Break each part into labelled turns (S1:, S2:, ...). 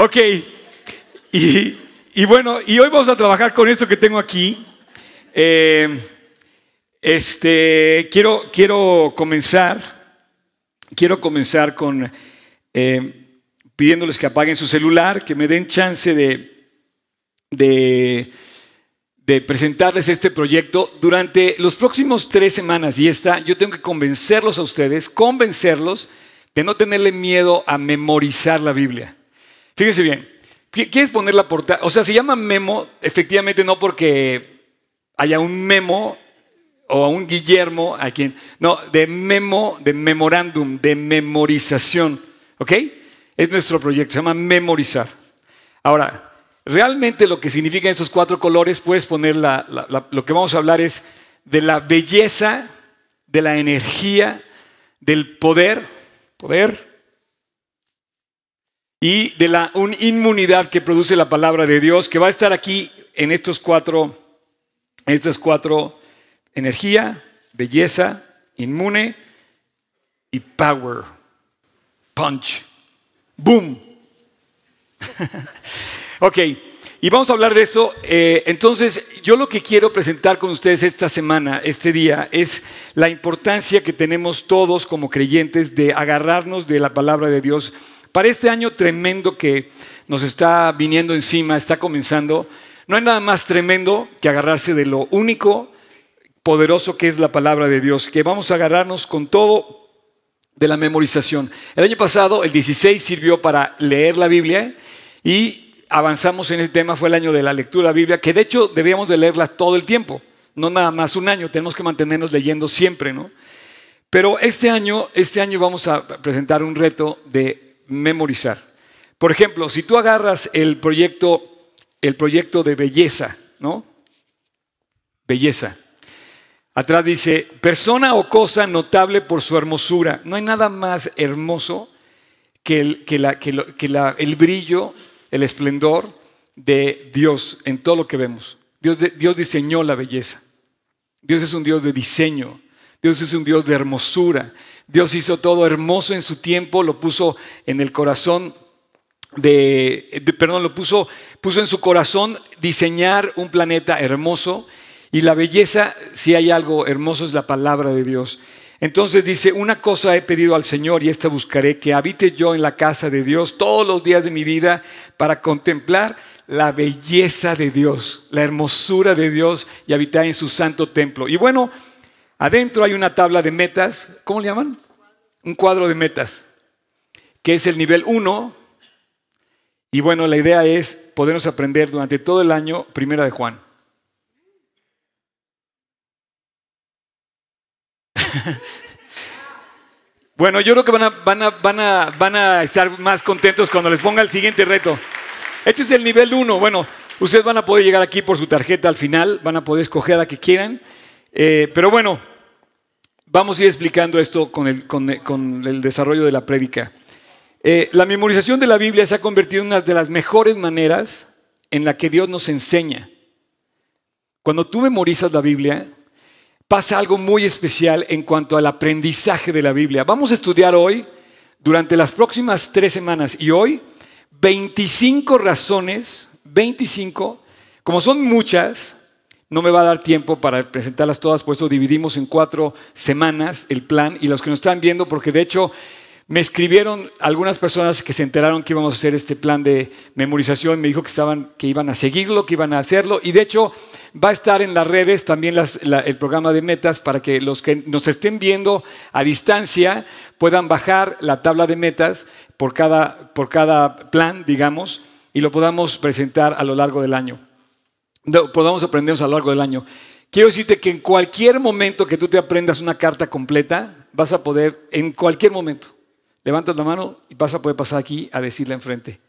S1: Ok, y, bueno, y hoy vamos a trabajar con esto que tengo aquí. Eh, este, quiero, quiero comenzar, quiero comenzar con eh, pidiéndoles que apaguen su celular, que me den chance de, de, de, presentarles este proyecto. Durante los próximos tres semanas y esta, yo tengo que convencerlos a ustedes, convencerlos de no tenerle miedo a memorizar la Biblia. Fíjense bien, ¿quieres poner la portada? O sea, se llama memo, efectivamente no porque haya un memo o a un Guillermo, a quien, no, de memo, de memorándum, de memorización, ¿ok? Es nuestro proyecto, se llama memorizar. Ahora, realmente lo que significan esos cuatro colores, puedes poner lo que vamos a hablar es de la belleza, de la energía, del poder, poder, y de la inmunidad que produce la palabra de Dios, que va a estar aquí en estos cuatro, estas cuatro, energía, belleza, inmune y power, punch. ¡Boom! ok, y vamos a hablar de eso. Eh, entonces, yo lo que quiero presentar con ustedes esta semana, este día, es la importancia que tenemos todos como creyentes de agarrarnos de la palabra de Dios para este año tremendo que nos está viniendo encima, está comenzando. No hay nada más tremendo que agarrarse de lo único poderoso que es la palabra de Dios, que vamos a agarrarnos con todo de la memorización. El año pasado, el 16, sirvió para leer la Biblia y avanzamos en ese tema, fue el año de la lectura de la Biblia, que de hecho debíamos de leerla todo el tiempo, no nada más un año, tenemos que mantenernos leyendo siempre, ¿no? Pero este año, este año vamos a presentar un reto de memorizar. Por ejemplo, si tú agarras el proyecto, el proyecto de belleza, ¿no? Belleza. Atrás dice, persona o cosa notable por su hermosura. No hay nada más hermoso que el, el brillo, el esplendor de Dios en todo lo que vemos. Dios, Dios diseñó la belleza. Dios es un Dios de diseño. Dios es un Dios de hermosura. Dios hizo todo hermoso en su tiempo, lo puso en el corazón de, perdón, lo puso, puso en su corazón diseñar un planeta hermoso y la belleza, si hay algo hermoso, es la palabra de Dios. Entonces dice, una cosa he pedido al Señor y esta buscaré, que habite yo en la casa de Dios todos los días de mi vida para contemplar la belleza de Dios, la hermosura de Dios y habitar en su santo templo. Y bueno, adentro hay una tabla de metas, ¿cómo le llaman? Un cuadro de metas, que es el nivel 1. Y bueno, la idea es podernos aprender durante todo el año Primera de Juan. bueno, yo creo que van a, van, a, van, a, van a estar más contentos cuando les ponga el siguiente reto. Este es el nivel 1. Bueno, ustedes van a poder llegar aquí por su tarjeta al final, van a poder escoger la que quieran. Eh, pero bueno, vamos a ir explicando esto con el, desarrollo de la prédica. Eh, la memorización de la Biblia se ha convertido en una de las mejores maneras en la que Dios nos enseña. Cuando tú memorizas la Biblia, pasa algo muy especial en cuanto al aprendizaje de la Biblia. Vamos a estudiar hoy, durante las próximas tres semanas y hoy, 25 razones, 25, como son muchas, no me va a dar tiempo para presentarlas todas, por eso dividimos en cuatro semanas el plan y los que nos están viendo, porque de hecho me escribieron algunas personas que se enteraron que íbamos a hacer este plan de memorización, me dijo que, estaban, que iban a seguirlo, que iban a hacerlo, y de hecho va a estar en las redes también el programa de metas para que los que nos estén viendo a distancia puedan bajar la tabla de metas por cada, por cada plan, digamos, y lo podamos presentar a lo largo del año. Podamos aprendernos a lo largo del año. Quiero decirte que en cualquier momento que tú te aprendas una carta completa, vas a poder, en cualquier momento, levantas la mano y vas a poder pasar aquí a decirle enfrente.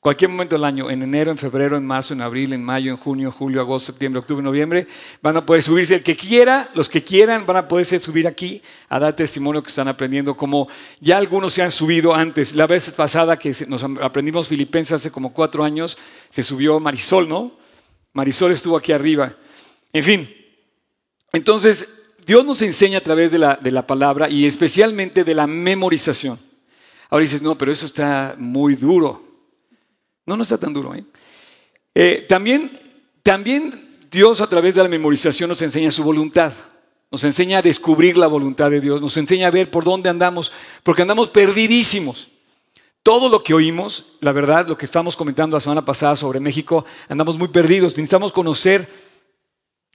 S1: Cualquier momento del año, en enero, en febrero, en marzo, en abril, en mayo, en junio, julio, agosto, septiembre, octubre, noviembre, van a poder subirse. El que quiera, los que quieran, van a poderse subir aquí a dar testimonio que están aprendiendo, como ya algunos se han subido antes. La vez pasada que nos aprendimos Filipenses hace como cuatro años, se subió Marisol, ¿no? Marisol estuvo aquí arriba. En fin, entonces Dios nos enseña a través de la, de la palabra y especialmente de la memorización. Ahora dices, no, pero eso está muy duro. No, no está tan duro. ¿eh? Eh, también, también Dios a través de la memorización nos enseña su voluntad. Nos enseña a descubrir la voluntad de Dios, nos enseña a ver por dónde andamos, porque andamos perdidísimos. Todo lo que oímos, la verdad, lo que estamos comentando la semana pasada sobre México, andamos muy perdidos. Necesitamos conocer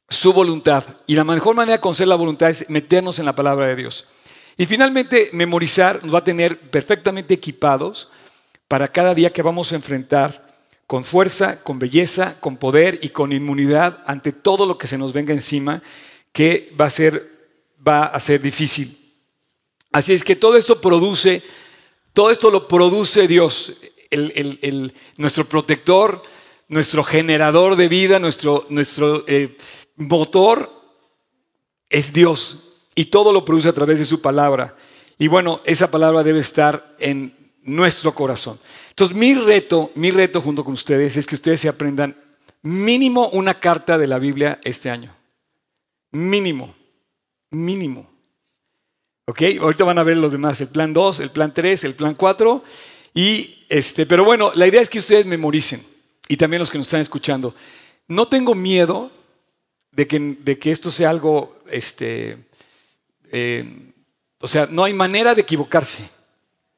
S1: su voluntad. Y la mejor manera de conocer la voluntad es meternos en la palabra de Dios. Y finalmente, memorizar nos va a tener perfectamente equipados para cada día que vamos a enfrentar con fuerza, con belleza, con poder y con inmunidad ante todo lo que se nos venga encima, que va a ser, va a ser difícil. Así es que todo esto produce todo esto lo produce Dios, nuestro protector, nuestro generador de vida, nuestro, nuestro eh, motor es Dios. Y todo lo produce a través de su palabra. Y bueno, esa palabra debe estar en nuestro corazón. Entonces, mi reto, mi reto junto con ustedes es que ustedes se aprendan mínimo una carta de la Biblia este año. Mínimo, mínimo. ¿Ok? Ahorita van a ver los demás, el plan 2, el plan 3, el plan 4. Y este, pero bueno, la idea es que ustedes memoricen y también los que nos están escuchando. No tengo miedo de que, de que esto sea algo, este, eh, o sea, no hay manera de equivocarse.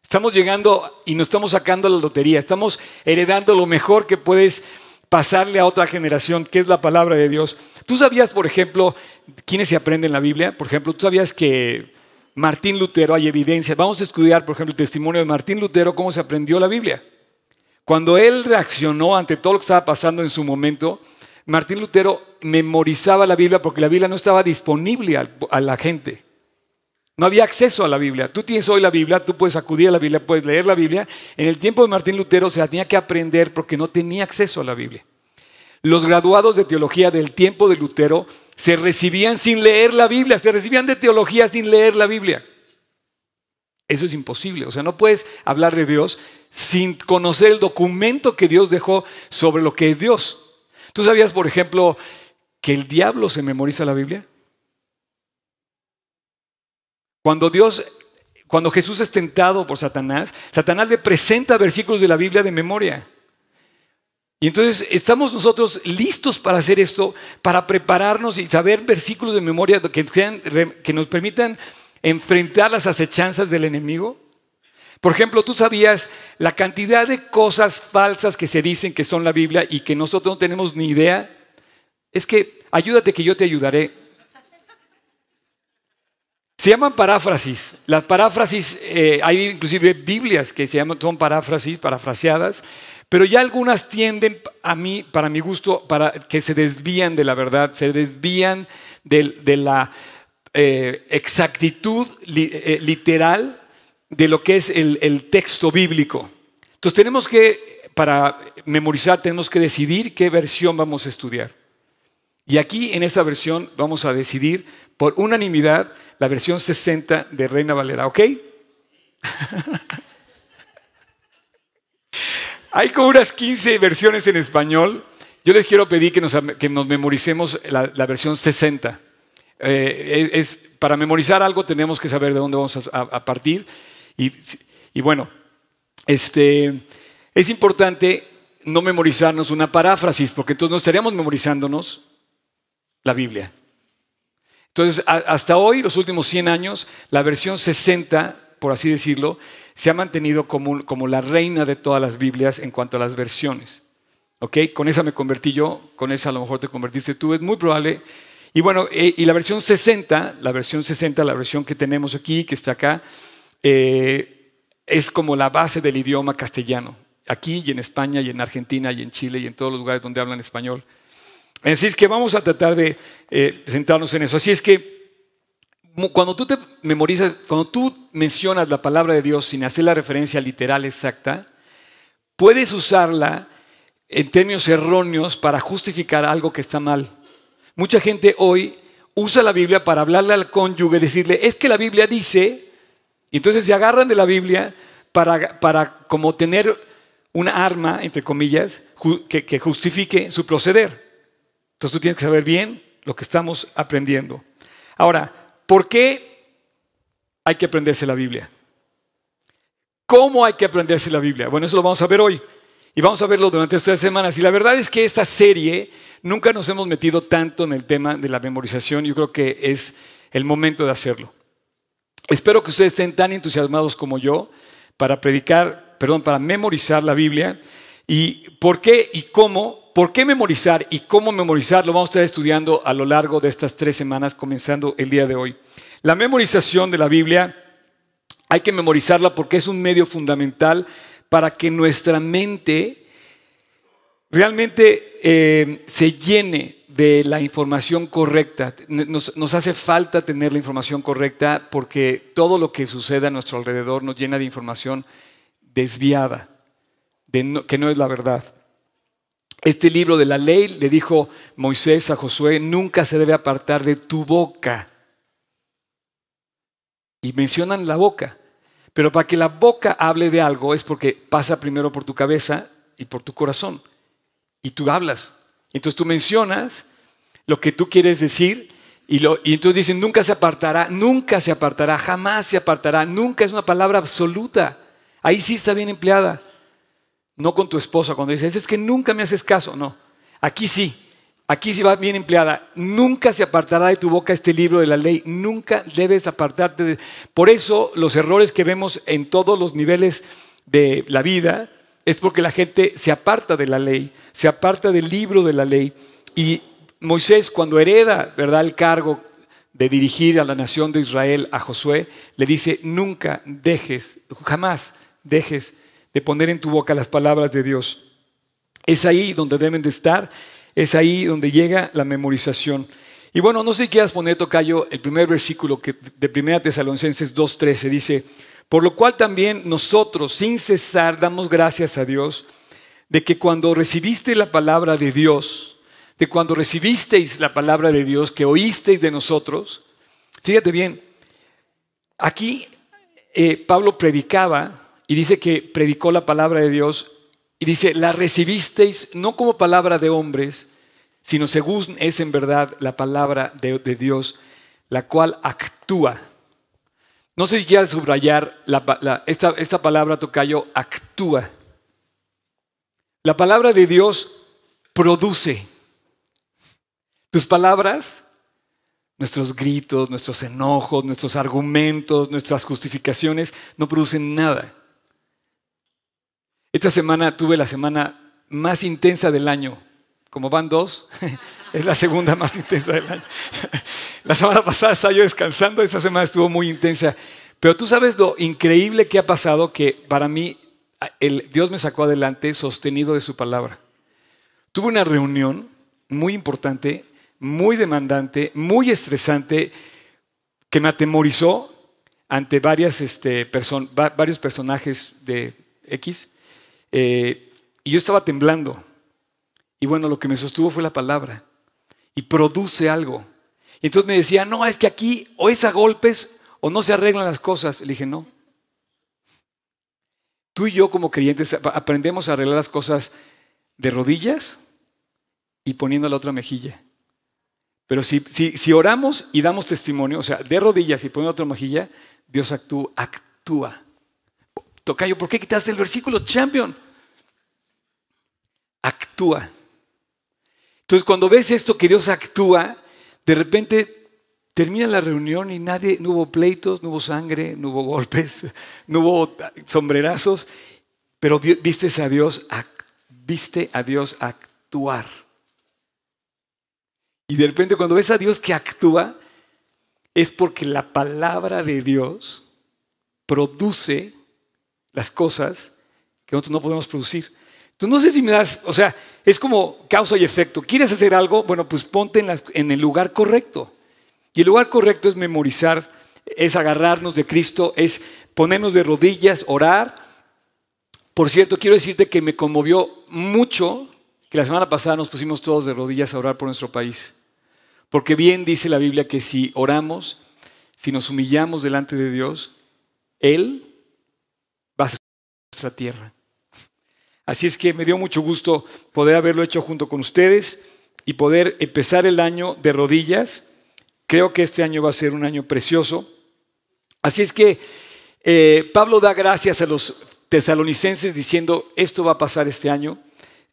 S1: Estamos llegando y nos estamos sacando la lotería, estamos heredando lo mejor que puedes pasarle a otra generación, que es la palabra de Dios. ¿Tú sabías, por ejemplo, quiénes se aprenden la Biblia? Por ejemplo, ¿tú sabías que Martín Lutero hay evidencia. Vamos a estudiar, por ejemplo, el testimonio de Martín Lutero, cómo se aprendió la Biblia. Cuando él reaccionó ante todo lo que estaba pasando en su momento, Martín Lutero memorizaba la Biblia porque la Biblia no estaba disponible a la gente. No había acceso a la Biblia. Tú tienes hoy la Biblia, tú puedes acudir a la Biblia, puedes leer la Biblia. En el tiempo de Martín Lutero se la tenía que aprender porque no tenía acceso a la Biblia. Los graduados de teología del tiempo de Lutero se recibían sin leer la Biblia, se recibían de teología sin leer la Biblia. Eso es imposible. O sea, no puedes hablar de Dios sin conocer el documento que Dios dejó sobre lo que es Dios. ¿Tú sabías, por ejemplo, que el diablo se memoriza la Biblia? Cuando Dios, cuando Jesús es tentado por Satanás, Satanás le presenta versículos de la Biblia de memoria. Y entonces estamos nosotros listos para hacer esto, para prepararnos y saber versículos de memoria que, que nos permitan enfrentar las acechanzas del enemigo. Por ejemplo, tú sabías la cantidad de cosas falsas que se dicen que son la Biblia y que nosotros no tenemos ni idea. Es que ayúdate que yo te ayudaré. Se llaman paráfrasis. Las paráfrasis, eh, hay inclusive Biblias que se llaman, son paráfrasis, parafraseadas. Pero ya algunas tienden a mí, para mi gusto, para que se desvían de la verdad, se desvían de, la eh, exactitud eh, literal de lo que es el, el texto bíblico. Entonces tenemos que, para memorizar, tenemos que decidir qué versión vamos a estudiar. Y aquí en esta versión vamos a decidir por unanimidad la versión 60 de Reina Valera, ¿ok? Hay como unas 15 versiones en español. Yo les quiero pedir que nos, memoricemos la, versión 60. Eh, es, para memorizar algo tenemos que saber de dónde vamos a, partir. Y, bueno, este, es importante no memorizarnos una paráfrasis, porque entonces no estaríamos memorizándonos la Biblia. Entonces, hasta hoy, los últimos 100 años, la versión 60, por así decirlo, se ha mantenido como, como la reina de todas las Biblias en cuanto a las versiones. ¿Ok? Con esa me convertí yo, con esa a lo mejor te convertiste tú, es muy probable. Y bueno, eh, y la versión 60, la versión 60, la versión que tenemos aquí, que está acá, eh, es como la base del idioma castellano. Aquí y en España y en Argentina y en Chile y en todos los lugares donde hablan español. Así es que vamos a tratar de eh, centrarnos en eso. Así es que cuando tú te memorizas, cuando tú mencionas la palabra de Dios sin hacer la referencia literal exacta, puedes usarla en términos erróneos para justificar algo que está mal. Mucha gente hoy usa la Biblia para hablarle al cónyuge, decirle, es que la Biblia dice, y entonces se agarran de la Biblia para, para como tener una arma, entre comillas, que, que justifique su proceder. Entonces tú tienes que saber bien lo que estamos aprendiendo. Ahora, ¿Por qué hay que aprenderse la Biblia? ¿Cómo hay que aprenderse la Biblia? Bueno, eso lo vamos a ver hoy. Y vamos a verlo durante estas semanas. Y la verdad es que esta serie nunca nos hemos metido tanto en el tema de la memorización. Yo creo que es el momento de hacerlo. Espero que ustedes estén tan entusiasmados como yo para predicar, perdón, para memorizar la Biblia. ¿Y por qué y cómo? ¿Por qué memorizar y cómo memorizar? Lo vamos a estar estudiando a lo largo de estas tres semanas, comenzando el día de hoy. La memorización de la Biblia hay que memorizarla porque es un medio fundamental para que nuestra mente realmente eh, se llene de la información correcta. Nos, hace falta tener la información correcta porque todo lo que sucede a nuestro alrededor nos llena de información desviada, que no es la verdad. Este libro de la ley le dijo Moisés a Josué, nunca se debe apartar de tu boca. Y mencionan la boca. Pero para que la boca hable de algo es porque pasa primero por tu cabeza y por tu corazón. Y tú hablas. Entonces tú mencionas lo que tú quieres decir y, lo, y entonces dicen, nunca se apartará, nunca se apartará, jamás se apartará, nunca es una palabra absoluta. Ahí sí está bien empleada. No con tu esposa cuando dices, es que nunca me haces caso. No, aquí sí, aquí sí va bien empleada. Nunca se apartará de tu boca este libro de la ley. Nunca debes apartarte de... Por eso los errores que vemos en todos los niveles de la vida es porque la gente se aparta de la ley, se aparta del libro de la ley. Y Moisés cuando hereda, ¿verdad?, el cargo de dirigir a la nación de Israel a Josué, le dice, nunca dejes, jamás dejes de poner en tu boca las palabras de Dios. Es ahí donde deben de estar, es ahí donde llega la memorización. Y bueno, no sé si quieras poner, Tocayo, el primer versículo que de 1 Tesalonicenses 2.13 dice, por lo cual también nosotros, sin cesar, damos gracias a Dios de que cuando recibiste la palabra de Dios, de cuando recibisteis la palabra de Dios, que oísteis de nosotros, fíjate bien, aquí eh, Pablo predicaba y dice que predicó la palabra de Dios y dice, la recibisteis no como palabra de hombres, sino según es en verdad la palabra de, Dios, la cual actúa. No sé si quieres subrayar esta, esta palabra, Tocayo, actúa. La palabra de Dios produce. Tus palabras, nuestros gritos, nuestros enojos, nuestros argumentos, nuestras justificaciones, no producen nada. Esta semana tuve la semana más intensa del año. Como van dos, es la segunda más intensa del año. La semana pasada estaba yo descansando, esta semana estuvo muy intensa. Pero tú sabes lo increíble que ha pasado, que para mí el, Dios me sacó adelante sostenido de su palabra. Tuve una reunión muy importante, muy demandante, muy estresante, que me atemorizó ante este, varios personajes de X. Eh, y yo estaba temblando. Y bueno, lo que me sostuvo fue la palabra. Y produce algo. Y entonces me decía, no, es que aquí o es a golpes o no se arreglan las cosas. Le dije, no. Tú y yo como creyentes aprendemos a arreglar las cosas de rodillas y poniendo la otra mejilla. Pero si, si, oramos y damos testimonio, o sea, de rodillas y poniendo la otra mejilla, Dios actúa. actúa. Tocayo, ¿por qué quitaste el versículo, champion? Actúa. Entonces, cuando ves esto que Dios actúa, de repente termina la reunión y nadie, no hubo pleitos, no hubo sangre, no hubo golpes, no hubo sombrerazos, pero viste a Dios, viste a Dios actuar. Y de repente cuando ves a Dios que actúa, es porque la palabra de Dios produce las cosas que nosotros no podemos producir. Entonces, no sé si me das, o sea, es como causa y efecto. ¿Quieres hacer algo? Bueno, pues ponte en, en el lugar correcto. Y el lugar correcto es memorizar, es agarrarnos de Cristo, es ponernos de rodillas, orar. Por cierto, quiero decirte que me conmovió mucho que la semana pasada nos pusimos todos de rodillas a orar por nuestro país. Porque bien dice la Biblia que si oramos, si nos humillamos delante de Dios, Él va a ser nuestra tierra. Así es que me dio mucho gusto poder haberlo hecho junto con ustedes y poder empezar el año de rodillas. Creo que este año va a ser un año precioso. Así es que eh, Pablo da gracias a los tesalonicenses diciendo, esto va a pasar este año,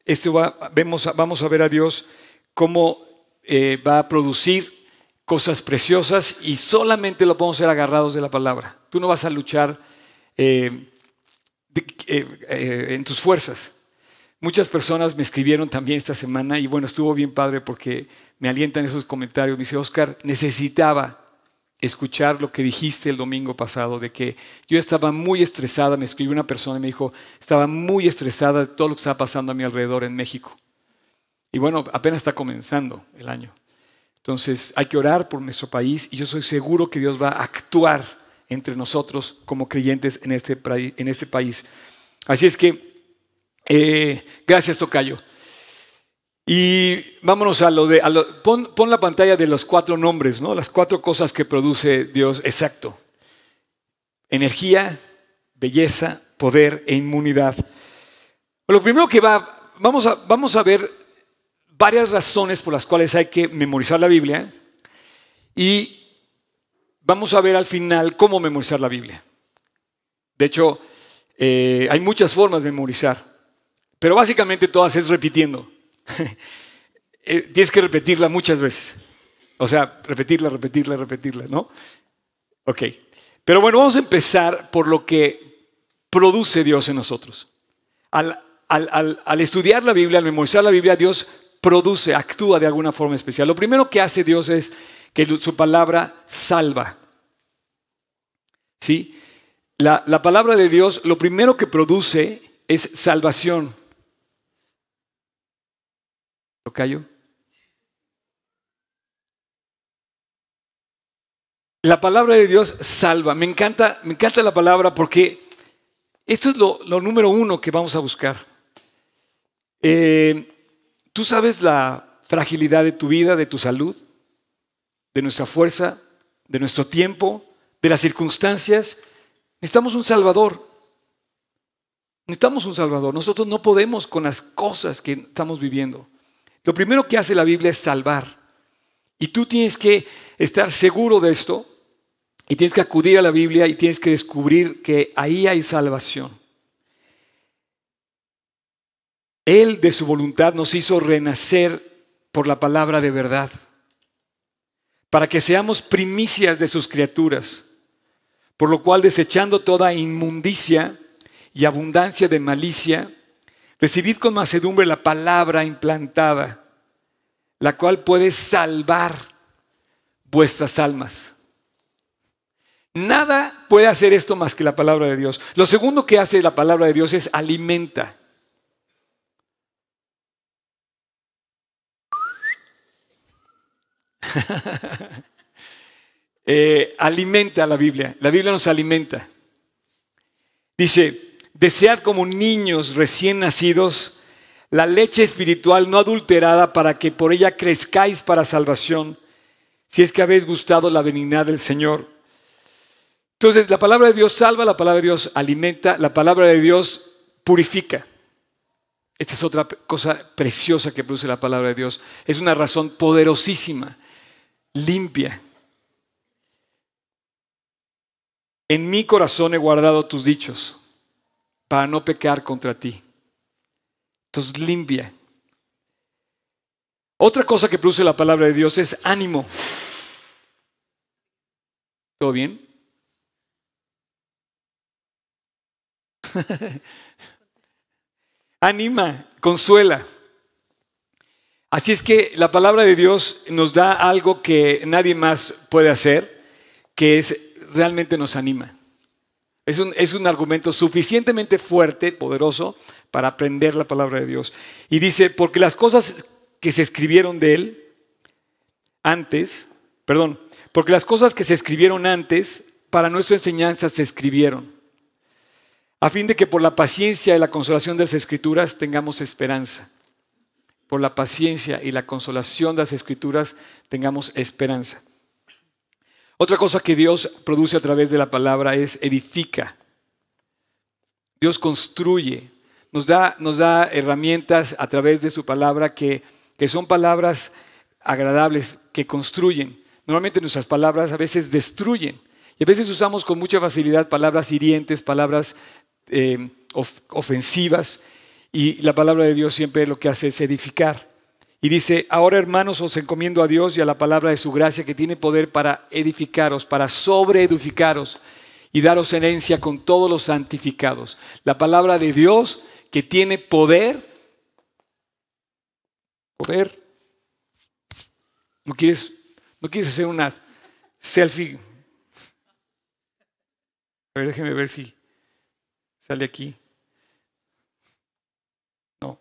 S1: esto va, vamos a ver a Dios cómo eh, va a producir cosas preciosas y solamente lo podemos ser agarrados de la palabra. Tú no vas a luchar eh, eh, en tus fuerzas. Muchas personas me escribieron también esta semana y bueno, estuvo bien padre porque me alientan esos comentarios. Me dice, Oscar, necesitaba escuchar lo que dijiste el domingo pasado, de que yo estaba muy estresada, me escribió una persona y me dijo, estaba muy estresada de todo lo que estaba pasando a mi alrededor en México. Y bueno, apenas está comenzando el año. Entonces hay que orar por nuestro país y yo soy seguro que Dios va a actuar entre nosotros como creyentes en este, en este país. Así es que, eh, gracias Tocayo. Y vámonos a lo de, pon, la pantalla de los cuatro nombres, ¿no? Las cuatro cosas que produce Dios exacto. Energía, belleza, poder e inmunidad. Lo primero que va, vamos a, vamos a ver varias razones por las cuales hay que memorizar la Biblia y vamos a ver al final cómo memorizar la Biblia. De hecho, eh, hay muchas formas de memorizar, pero básicamente todas es repitiendo. Eh, tienes que repetirla muchas veces. O sea, repetirla, repetirla, repetirla, ¿no? Ok. Pero bueno, vamos a empezar por lo que produce Dios en nosotros. Al, al, estudiar la Biblia, al memorizar la Biblia, Dios produce, actúa de alguna forma especial. Lo primero que hace Dios es que su palabra salva. ¿Sí? La, la palabra de Dios, lo primero que produce es salvación. callo? La palabra de Dios salva. Me encanta, me encanta la palabra porque esto es lo, número uno que vamos a buscar. Eh, Tú sabes la fragilidad de tu vida, de tu salud, de nuestra fuerza, de nuestro tiempo, de las circunstancias. Necesitamos un Salvador. Necesitamos un Salvador. Nosotros no podemos con las cosas que estamos viviendo. Lo primero que hace la Biblia es salvar. Y tú tienes que estar seguro de esto y tienes que acudir a la Biblia y tienes que descubrir que ahí hay salvación. Él de su voluntad nos hizo renacer por la palabra de verdad, para que seamos primicias de sus criaturas, por lo cual desechando toda inmundicia y abundancia de malicia, Recibid con macedumbre la palabra implantada, la cual puede salvar vuestras almas. Nada puede hacer esto más que la palabra de Dios. Lo segundo que hace la palabra de Dios es alimenta. Eh, alimenta la Biblia. La Biblia nos alimenta. Dice, Desead como niños recién nacidos la leche espiritual no adulterada para que por ella crezcáis para salvación, si es que habéis gustado la benignidad del Señor. Entonces, la palabra de Dios salva, la palabra de Dios alimenta, la palabra de Dios purifica. Esta es otra cosa preciosa que produce la palabra de Dios. Es una razón poderosísima, limpia. En mi corazón he guardado tus dichos para no pecar contra ti. Entonces limpia. Otra cosa que produce la palabra de Dios es ánimo. ¿Todo bien? Anima, consuela. Así es que la palabra de Dios nos da algo que nadie más puede hacer, que es realmente nos anima. Es un, argumento suficientemente fuerte, poderoso, para aprender la palabra de Dios. Y dice, porque las cosas que se escribieron de él antes, perdón, porque las cosas que se escribieron antes, para nuestra enseñanza se escribieron, a fin de que por la paciencia y la consolación de las escrituras tengamos esperanza. Por la paciencia y la consolación de las escrituras tengamos esperanza. Otra cosa que Dios produce a través de la palabra es edifica. Dios construye, nos da, nos da herramientas a través de su palabra que, que son palabras agradables, que construyen. Normalmente nuestras palabras a veces destruyen. Y a veces usamos con mucha facilidad palabras hirientes, palabras eh, ofensivas. Y la palabra de Dios siempre lo que hace es edificar. Y dice, ahora hermanos os encomiendo a Dios y a la palabra de su gracia que tiene poder para edificaros, para sobreedificaros y daros herencia con todos los santificados. La palabra de Dios que tiene poder. Poder. ¿No quieres, no quieres hacer una selfie? A ver, déjeme ver si sale aquí. No.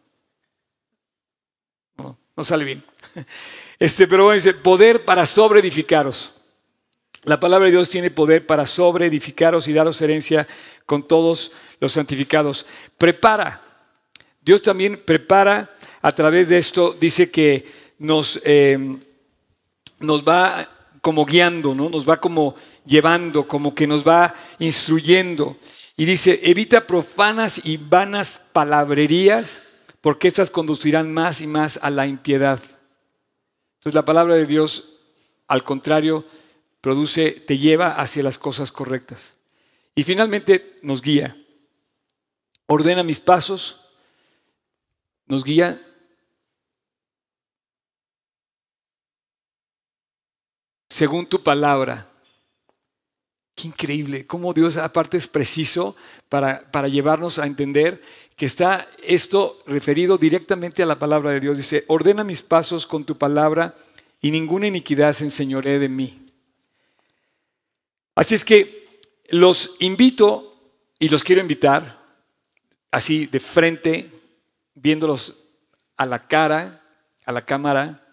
S1: No, sale bien. Este, pero bueno, dice, poder para sobreedificaros. La palabra de Dios tiene poder para sobreedificaros y daros herencia con todos los santificados. Prepara. Dios también prepara a través de esto, dice que nos, eh, nos va como guiando, ¿no? nos va como llevando, como que nos va instruyendo. Y dice, evita profanas y vanas palabrerías, porque estas conducirán más y más a la impiedad. Entonces la palabra de Dios, al contrario, produce, te lleva hacia las cosas correctas. Y finalmente nos guía. Ordena mis pasos, nos guía. Según tu palabra. Qué increíble, cómo Dios aparte es preciso para, para llevarnos a entender que está esto referido directamente a la palabra de Dios. Dice, ordena mis pasos con tu palabra y ninguna iniquidad se enseñoree de mí. Así es que los invito y los quiero invitar, así de frente, viéndolos a la cara, a la cámara,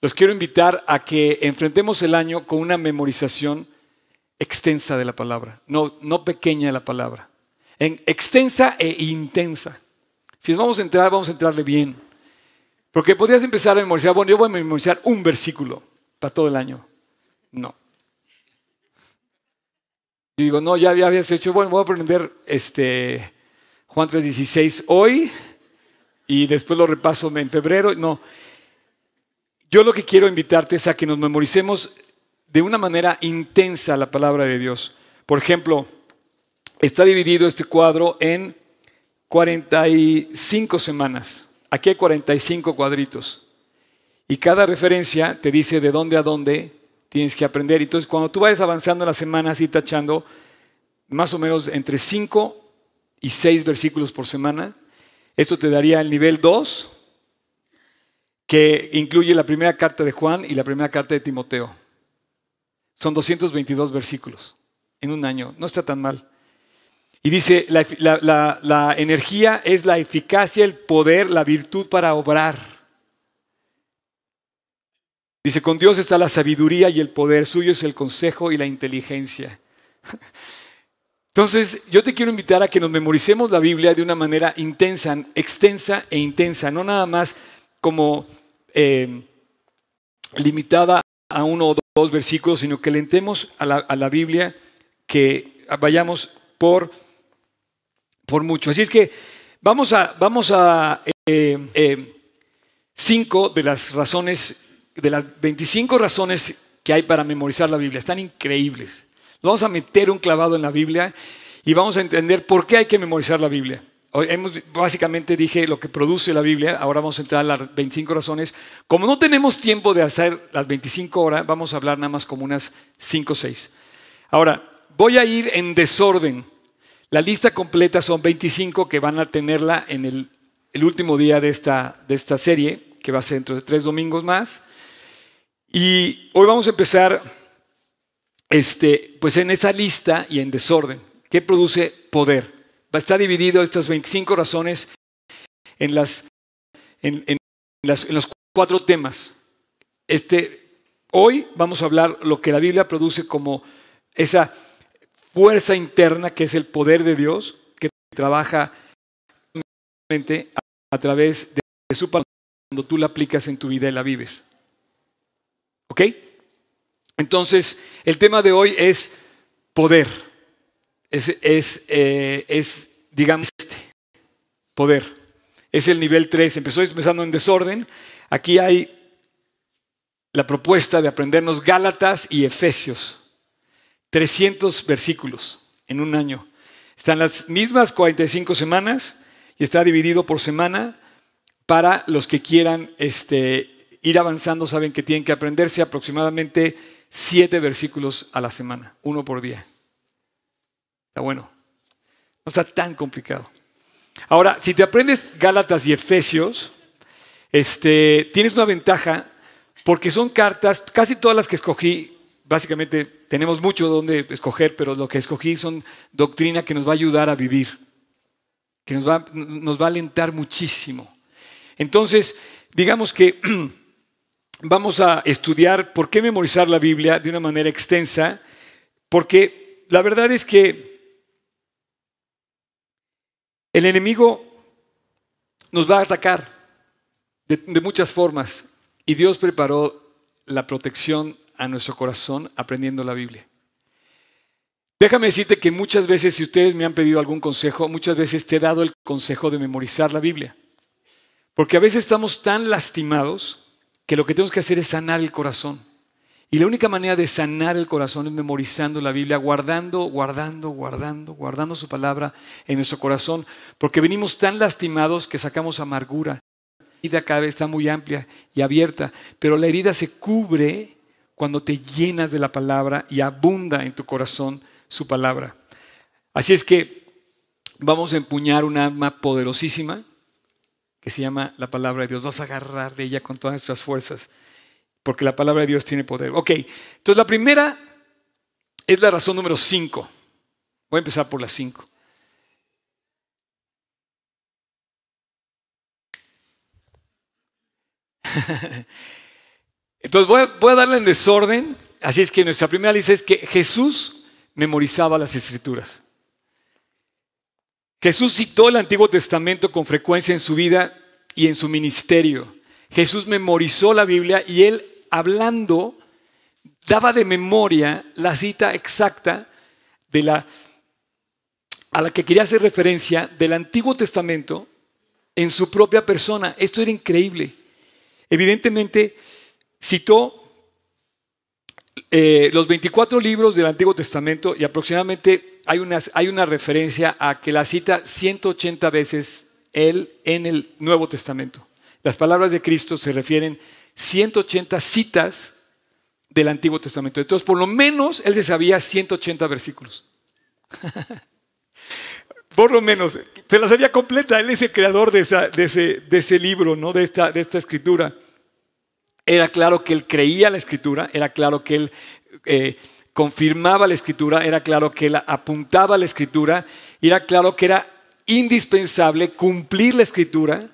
S1: los quiero invitar a que enfrentemos el año con una memorización extensa de la palabra, no, no pequeña de la palabra, en extensa e intensa. Si vamos a entrar, vamos a entrarle bien. Porque podrías empezar a memorizar, bueno, yo voy a memorizar un versículo para todo el año. No. Yo digo, no, ya, habías hecho, bueno, voy a aprender este, Juan 3.16 hoy y después lo repaso en febrero. No, yo lo que quiero invitarte es a que nos memoricemos de una manera intensa la palabra de Dios. Por ejemplo, está dividido este cuadro en 45 semanas. Aquí hay 45 cuadritos. Y cada referencia te dice de dónde a dónde tienes que aprender. Entonces, cuando tú vayas avanzando las semanas y tachando más o menos entre 5 y 6 versículos por semana, esto te daría el nivel 2, que incluye la primera carta de Juan y la primera carta de Timoteo. Son 222 versículos en un año, no está tan mal. Y dice, la, energía es la eficacia, el poder, la virtud para obrar. Dice, con Dios está la sabiduría y el poder, suyo es el consejo y la inteligencia. Entonces, yo te quiero invitar a que nos memoricemos la Biblia de una manera intensa, extensa e intensa, no nada más como eh, limitada a uno o dos versículos, sino que lentemos a la, Biblia, que vayamos por, por mucho. Así es que vamos a, vamos a eh, eh, cinco de las razones de las 25 razones que hay para memorizar la Biblia. Están increíbles. Vamos a meter un clavado en la Biblia y vamos a entender por qué hay que memorizar la Biblia. Hemos, básicamente dije lo que produce la Biblia, ahora vamos a entrar a las 25 razones. Como no tenemos tiempo de hacer las 25 horas, vamos a hablar nada más como unas 5 o 6. Ahora, voy a ir en desorden. La lista completa son 25 que van a tenerla en el, el último día de esta, de esta serie, que va a ser dentro de tres domingos más. Y hoy vamos a empezar este, pues en esa lista y en desorden. ¿Qué produce poder? Estar dividido estas 25 razones en, las, en, los cuatro temas. Este, hoy vamos a hablar lo que la Biblia produce como esa fuerza interna que es el poder de Dios que trabaja a través de su palabra cuando tú la aplicas en tu vida y la vives. ¿Ok? Entonces, el tema de hoy es poder. Es, eh, es, digamos, este, poder. Es el nivel 3. Empezó empezando en desorden. Aquí hay la propuesta de aprendernos Gálatas y Efesios. 300 versículos en un año. Están las mismas 45 semanas y está dividido por semana para los que quieran este, ir avanzando, saben que tienen que aprenderse aproximadamente siete versículos a la semana, uno por día. Está bueno. No está tan complicado. Ahora, si te aprendes Gálatas y Efesios, este, tienes una ventaja porque son cartas, casi todas las que escogí, básicamente tenemos mucho donde escoger, pero lo que escogí son doctrina que nos va a ayudar a vivir, que nos va, nos va a alentar muchísimo. Entonces, digamos que vamos a estudiar por qué memorizar la Biblia de una manera extensa, porque la verdad es que el enemigo nos va a atacar de, muchas formas y Dios preparó la protección a nuestro corazón aprendiendo la Biblia. Déjame decirte que muchas veces, si ustedes me han pedido algún consejo, muchas veces te he dado el consejo de memorizar la Biblia. Porque a veces estamos tan lastimados que lo que tenemos que hacer es sanar el corazón. Y la única manera de sanar el corazón es memorizando la Biblia, guardando, guardando, guardando, guardando su palabra en nuestro corazón, porque venimos tan lastimados que sacamos amargura. La herida cada vez está muy amplia y abierta, pero la herida se cubre cuando te llenas de la palabra y abunda en tu corazón su palabra. Así es que vamos a empuñar un arma poderosísima que se llama la palabra de Dios. Vas a agarrar de ella con todas nuestras fuerzas, porque la palabra de Dios tiene poder. Ok, entonces la primera es la razón número 5. Voy a empezar por la 5. Entonces voy a, voy darle en desorden. Así es que nuestra primera lista es que Jesús memorizaba las escrituras. Jesús citó el Antiguo Testamento con frecuencia en su vida y en su ministerio. Jesús memorizó la Biblia y él hablando daba de memoria la cita exacta de la a la que quería hacer referencia del Antiguo Testamento en su propia persona. Esto era increíble. Evidentemente citó eh, los 24 libros del Antiguo Testamento y aproximadamente hay una, hay una referencia a que la cita 180 veces él en el Nuevo Testamento. Las palabras de Cristo se refieren 180 citas del Antiguo Testamento. Entonces, por lo menos él se sabía 180 versículos. por lo menos, se la sabía completa. Él es el creador de, ese, libro, ¿no? de, esta, de esta escritura. Era claro que él creía la escritura, era claro que él eh, confirmaba la escritura, era claro que él apuntaba la escritura, era claro que era indispensable cumplir la escritura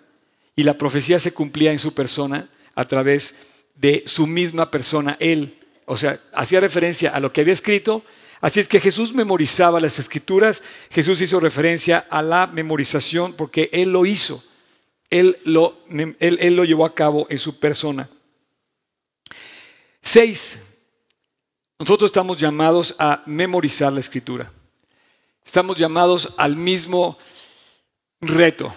S1: y la profecía se cumplía en su persona a través de su misma persona, él. O sea, hacía referencia a lo que había escrito. Así es que Jesús memorizaba las escrituras, Jesús hizo referencia a la memorización porque él lo hizo, él lo, él lo llevó a cabo en su persona. Seis, nosotros estamos llamados a memorizar la escritura. Estamos llamados al mismo reto.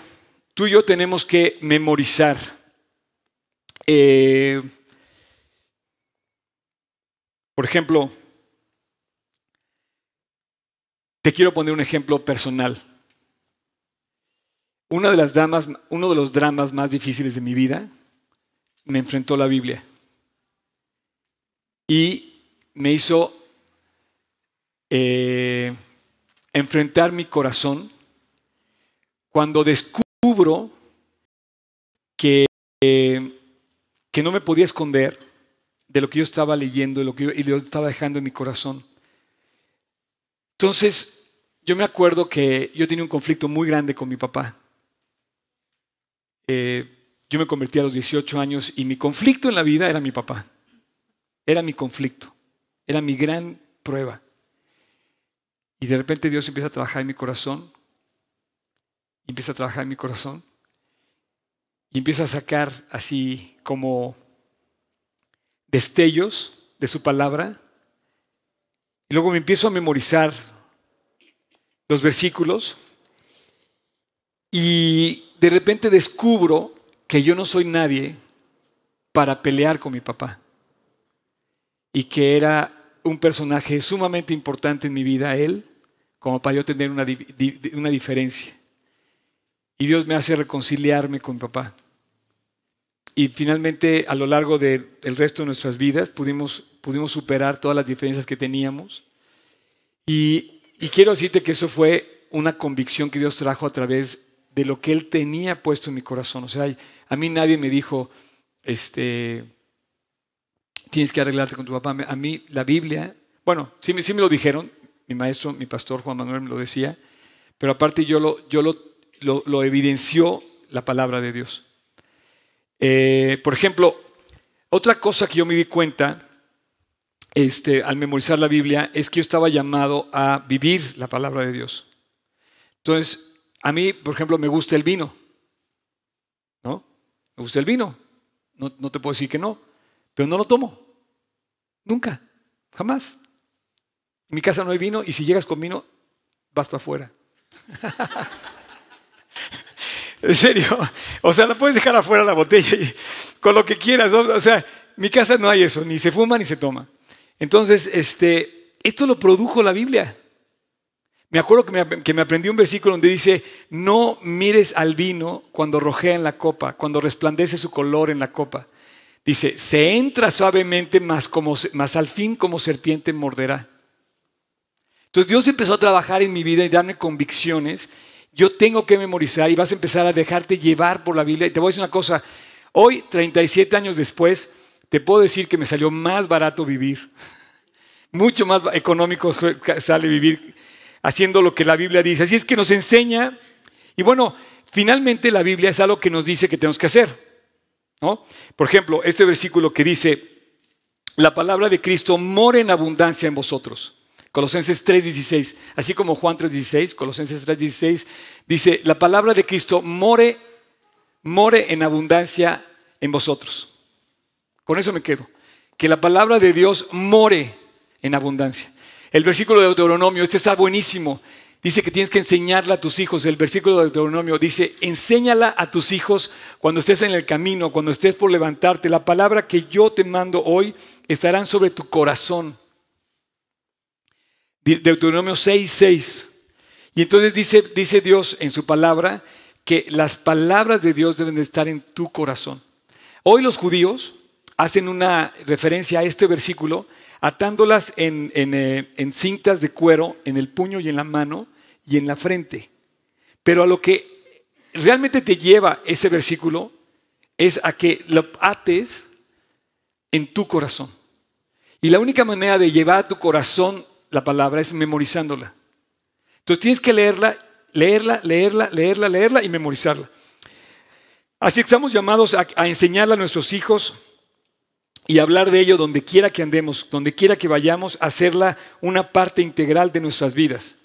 S1: Tú y yo tenemos que memorizar. Eh, por ejemplo, te quiero poner un ejemplo personal. Una de las damas, uno de los dramas más difíciles de mi vida me enfrentó la Biblia. Y me hizo eh, enfrentar mi corazón cuando descubro que, que no me podía esconder de lo que yo estaba leyendo y lo que yo, y lo estaba dejando en mi corazón. Entonces, yo me acuerdo que yo tenía un conflicto muy grande con mi papá. Eh, yo me convertí a los 18 años y mi conflicto en la vida era mi papá. Era mi conflicto. Era mi gran prueba. Y de repente Dios empieza a trabajar en mi corazón. Empieza a trabajar en mi corazón. Y empieza a sacar así como destellos de su palabra. Y luego me empiezo a memorizar los versículos. Y de repente descubro que yo no soy nadie para pelear con mi papá. Y que era un personaje sumamente importante en mi vida, él, como para yo tener una, una diferencia. Y Dios me hace reconciliarme con papá. Y finalmente, a lo largo del resto de nuestras vidas, pudimos, pudimos superar todas las diferencias que teníamos. Y, quiero decirte que eso fue una convicción que Dios trajo a través de lo que Él tenía puesto en mi corazón. O sea, a mí nadie me dijo, este, tienes que arreglarte con tu papá. A mí la Biblia, bueno, sí, sí me lo dijeron, mi maestro, mi pastor Juan Manuel me lo decía, pero aparte yo lo, yo lo, lo, evidenció la palabra de Dios. Eh, por ejemplo, otra cosa que yo me di cuenta este, al memorizar la Biblia es que yo estaba llamado a vivir la palabra de Dios. Entonces, a mí, por ejemplo, me gusta el vino. ¿No? Me gusta el vino. No, no te puedo decir que no. Pero no lo tomo. Nunca. Jamás. En mi casa no hay vino y si llegas con vino, vas para afuera. en serio. O sea, la puedes dejar afuera la botella y, con lo que quieras. O sea, mi casa no hay eso. Ni se fuma ni se toma. Entonces, este, esto lo produjo la Biblia. Me acuerdo que me, que me, aprendí un versículo donde dice, no mires al vino cuando rojea en la copa, cuando resplandece su color en la copa. Dice, se entra suavemente, más, como, más al fin como serpiente morderá. Entonces Dios empezó a trabajar en mi vida y darme convicciones. Yo tengo que memorizar y vas a empezar a dejarte llevar por la Biblia. Y te voy a decir una cosa, hoy, 37 años después, te puedo decir que me salió más barato vivir. Mucho más económico sale vivir haciendo lo que la Biblia dice. Así es que nos enseña, y bueno, finalmente la Biblia es algo que nos dice que tenemos que hacer. Por ejemplo, este versículo que dice, la palabra de Cristo mora en abundancia en vosotros. Colosenses 3:16, así como Juan 3:16, Colosenses 3:16 dice, la palabra de Cristo more, more en abundancia en vosotros. Con eso me quedo. Que la palabra de Dios more en abundancia. El versículo de Deuteronomio, este está buenísimo. Dice que tienes que enseñarla a tus hijos. El versículo de Deuteronomio dice, enséñala a tus hijos cuando estés en el camino, cuando estés por levantarte. La palabra que yo te mando hoy estarán sobre tu corazón. Deuteronomio 6, 6. Y entonces dice, dice Dios en su palabra que las palabras de Dios deben de estar en tu corazón. Hoy los judíos hacen una referencia a este versículo atándolas en, eh, en, cintas de cuero en el puño y en la mano y en la frente. Pero a lo que realmente te lleva ese versículo es a que lo ates en tu corazón. Y la única manera de llevar a tu corazón la palabra es memorizándola. Entonces tienes que leerla, leerla, leerla, leerla, leerla y memorizarla. Así que estamos llamados a, enseñarla a nuestros hijos y hablar de ello donde quiera que andemos, donde quiera que vayamos, hacerla una parte integral de nuestras vidas.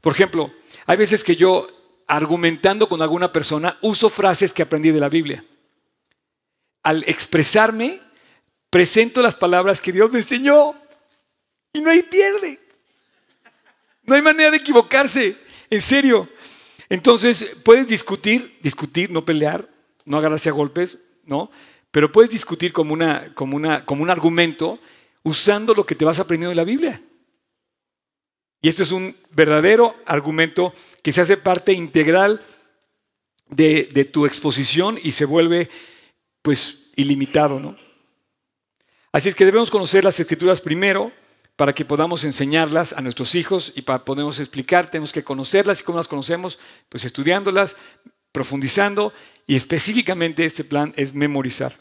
S1: Por ejemplo, hay veces que yo, argumentando con alguna persona, uso frases que aprendí de la Biblia. Al expresarme, presento las palabras que Dios me enseñó y no hay pierde. No hay manera de equivocarse, en serio. Entonces, puedes discutir, discutir, no pelear, no agarrarse a golpes, ¿no? Pero puedes discutir como, una, como, una, como un argumento usando lo que te vas aprendiendo de la Biblia. Y esto es un verdadero argumento que se hace parte integral de, de, tu exposición y se vuelve pues ilimitado, ¿no? Así es que debemos conocer las escrituras primero para que podamos enseñarlas a nuestros hijos y para podernos explicar, tenemos que conocerlas y cómo las conocemos, pues estudiándolas, profundizando y específicamente este plan es memorizar.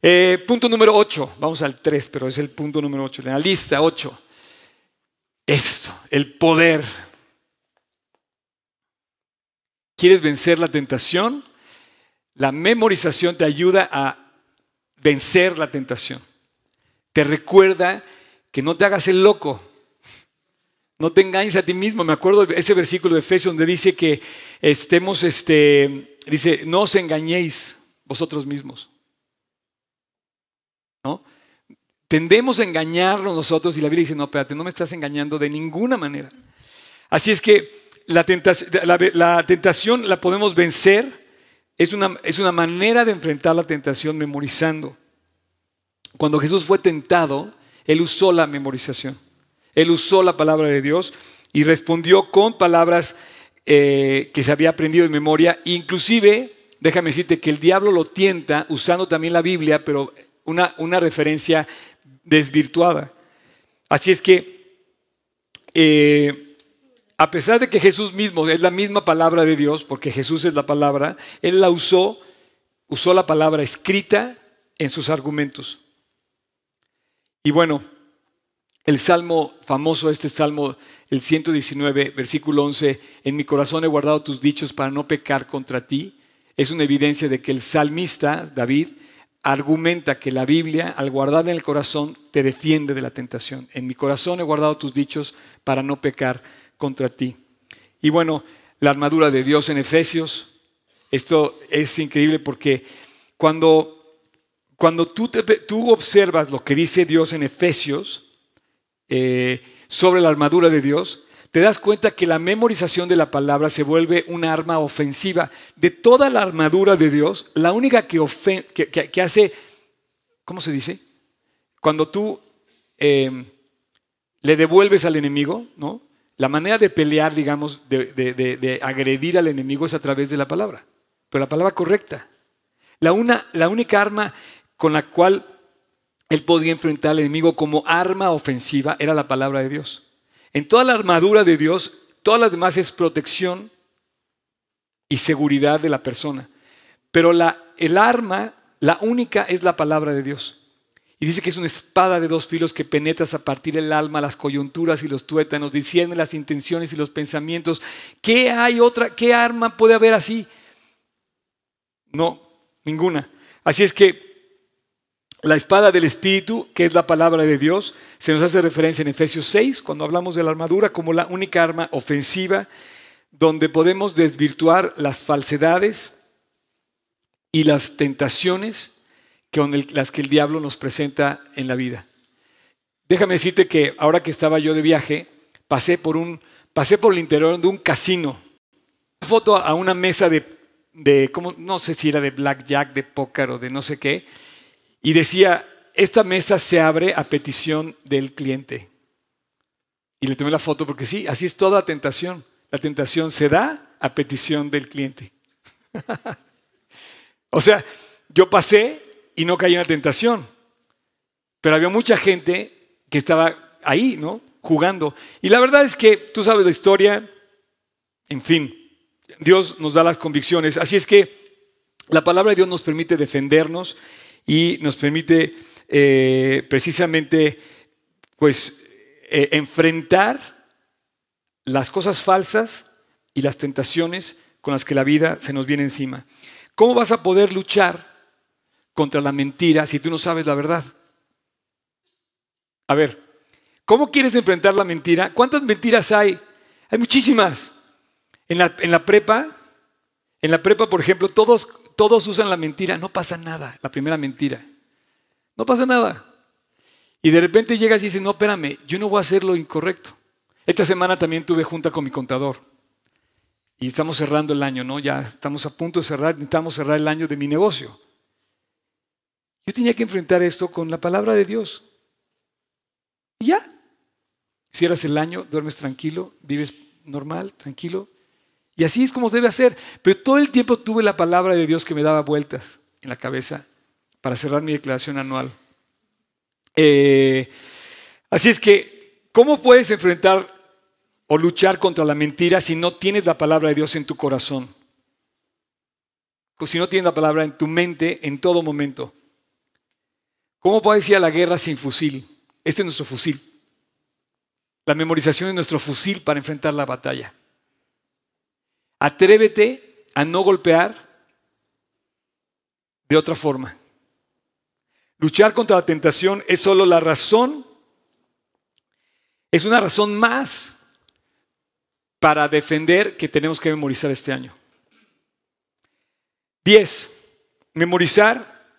S1: Eh, punto número 8, vamos al 3, pero es el punto número 8, en la lista 8. Esto, el poder. ¿Quieres vencer la tentación? La memorización te ayuda a vencer la tentación. Te recuerda que no te hagas el loco. No te engañes a ti mismo. Me acuerdo de ese versículo de Efesios donde dice que estemos, este, dice, no os engañéis vosotros mismos. ¿no? Tendemos a engañarnos nosotros y la Biblia dice, no, espérate, no me estás engañando de ninguna manera. Así es que la tentación la, podemos vencer, es una, es una manera de enfrentar la tentación memorizando. Cuando Jesús fue tentado, Él usó la memorización, Él usó la palabra de Dios y respondió con palabras eh, que se había aprendido de memoria. Inclusive, déjame decirte que el diablo lo tienta usando también la Biblia, pero una, una referencia desvirtuada. Así es que, eh, a pesar de que Jesús mismo es la misma palabra de Dios, porque Jesús es la palabra, Él la usó, usó la palabra escrita en sus argumentos. Y bueno, el salmo famoso, este salmo, el 119, versículo 11, en mi corazón he guardado tus dichos para no pecar contra ti, es una evidencia de que el salmista, David, argumenta que la Biblia, al guardar en el corazón, te defiende de la tentación. En mi corazón he guardado tus dichos para no pecar contra ti. Y bueno, la armadura de Dios en Efesios, esto es increíble porque cuando, cuando tú, tú observas lo que dice Dios en Efesios eh, sobre la armadura de Dios, te das cuenta que la memorización de la palabra se vuelve un arma ofensiva. De toda la armadura de Dios, la única que, hace, ¿cómo se dice? Cuando tú em, le devuelves al enemigo, ¿no? La manera de pelear, digamos, de, agredir al enemigo es a través de la palabra, pero la palabra correcta. La, una, la única arma con la cual él podía enfrentar al enemigo como arma ofensiva era la palabra de Dios. En toda la armadura de Dios, todas las demás es protección y seguridad de la persona. Pero la, el arma, la única, es la palabra de Dios. Y dice que es una espada de dos filos que penetras a partir del alma, las coyunturas y los tuétanos, diciendo las intenciones y los pensamientos. ¿Qué hay otra? ¿Qué arma puede haber así? No, ninguna. Así es que la espada del Espíritu, que es la palabra de Dios, se nos hace referencia en Efesios 6, cuando hablamos de la armadura, como la única arma ofensiva donde podemos desvirtuar las falsedades y las tentaciones con las que el diablo nos presenta en la vida. Déjame decirte que ahora que estaba yo de viaje, pasé por, un, pasé por el interior de un casino. Foto a una mesa de, de no sé si era de blackjack, de póker o de no sé qué y decía, esta mesa se abre a petición del cliente. Y le tomé la foto porque sí, así es toda tentación. La tentación se da a petición del cliente. o sea, yo pasé y no caí en la tentación. Pero había mucha gente que estaba ahí, ¿no? Jugando. Y la verdad es que tú sabes la historia, en fin, Dios nos da las convicciones. Así es que la palabra de Dios nos permite defendernos y nos permite eh, precisamente pues, eh, enfrentar las cosas falsas y las tentaciones con las que la vida se nos viene encima. ¿Cómo vas a poder luchar contra la mentira si tú no sabes la verdad? A ver, ¿cómo quieres enfrentar la mentira? ¿Cuántas mentiras hay? Hay muchísimas. En la, en la prepa, en la prepa, por ejemplo, todos todos usan la mentira, no pasa nada, la primera mentira. No pasa nada. Y de repente llegas y dices, no, espérame, yo no voy a hacer lo incorrecto. Esta semana también tuve junta con mi contador. Y estamos cerrando el año, ¿no? Ya estamos a punto de cerrar, necesitamos cerrar el año de mi negocio. Yo tenía que enfrentar esto con la palabra de Dios. Y ya. Cierras el año, duermes tranquilo, vives normal, tranquilo, y así es como debe hacer. Pero todo el tiempo tuve la palabra de Dios que me daba vueltas en la cabeza para cerrar mi declaración anual. Eh, así es que, ¿cómo puedes enfrentar o luchar contra la mentira si no tienes la palabra de Dios en tu corazón? Si no tienes la palabra en tu mente en todo momento. ¿Cómo puedes ir a la guerra sin fusil? Este es nuestro fusil. La memorización es nuestro fusil para enfrentar la batalla. Atrévete a no golpear de otra forma. Luchar contra la tentación es solo la razón, es una razón más para defender que tenemos que memorizar este año. Diez, memorizar.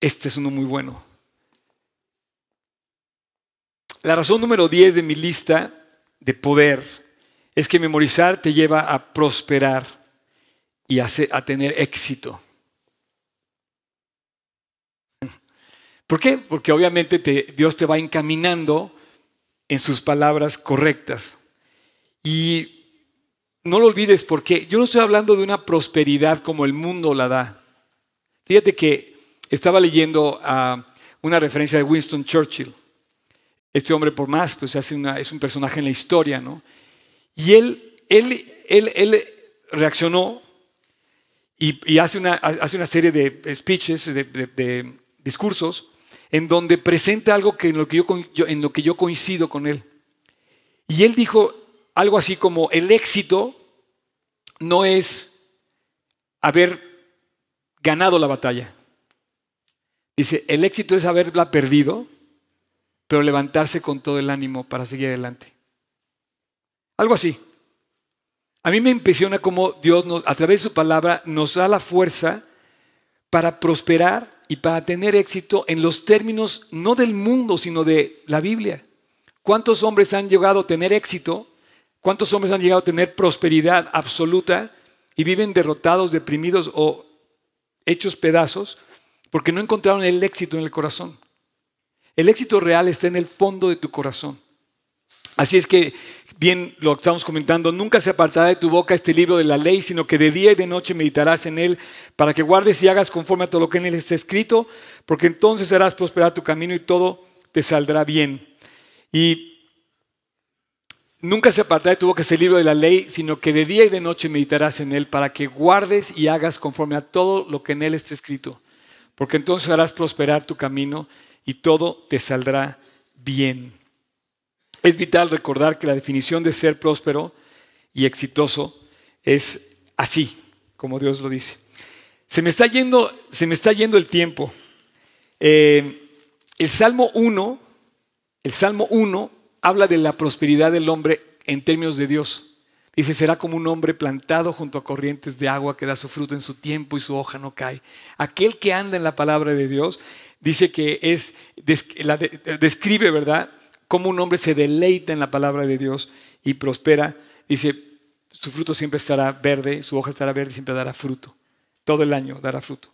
S1: Este es uno muy bueno. La razón número 10 de mi lista de poder es que memorizar te lleva a prosperar y a, tener éxito. ¿Por qué? Porque obviamente Dios te va encaminando en sus palabras correctas. Y no lo olvides porque yo no estoy hablando de una prosperidad como el mundo la da. Fíjate que estaba leyendo una referencia de Winston Churchill. Este hombre, por más, pues hace es un personaje en la historia, ¿no? Y él, él, él, él reaccionó y, hace, una, hace, una, serie de speeches, de, discursos, en donde presenta algo que en, lo que yo, en lo que yo coincido con él. Y él dijo algo así como, el éxito no es haber ganado la batalla. Dice, el éxito es haberla perdido, pero levantarse con todo el ánimo para seguir adelante. Algo así. A mí me impresiona cómo Dios a través de su palabra nos da la fuerza para prosperar y para tener éxito en los términos no del mundo, sino de la Biblia. ¿Cuántos hombres han llegado a tener éxito? ¿Cuántos hombres han llegado a tener prosperidad absoluta y viven derrotados, deprimidos o hechos pedazos porque no encontraron el éxito en el corazón? El éxito real está en el fondo de tu corazón. Así es que, bien lo estamos comentando, nunca se apartará de tu boca este libro de la ley, sino que de día y de noche meditarás en él, para que guardes y hagas conforme a todo lo que en él está escrito, porque entonces harás prosperar tu camino y todo te saldrá bien. Y nunca se apartará de tu boca este libro de la ley, sino que de día y de noche meditarás en él, para que guardes y hagas conforme a todo lo que en él está escrito, porque entonces harás prosperar tu camino y todo te saldrá bien. Es vital recordar que la definición de ser próspero y exitoso es así, como Dios lo dice. Se me está yendo, se me está yendo el tiempo. Eh, el Salmo 1, el Salmo 1 habla de la prosperidad del hombre en términos de Dios. Dice, será como un hombre plantado junto a corrientes de agua que da su fruto en su tiempo y su hoja no cae. Aquel que anda en la palabra de Dios dice que es, describe, ¿verdad? Cómo un hombre se deleita en la palabra de Dios y prospera. Dice, su fruto siempre estará verde, su hoja estará verde, siempre dará fruto. Todo el año dará fruto.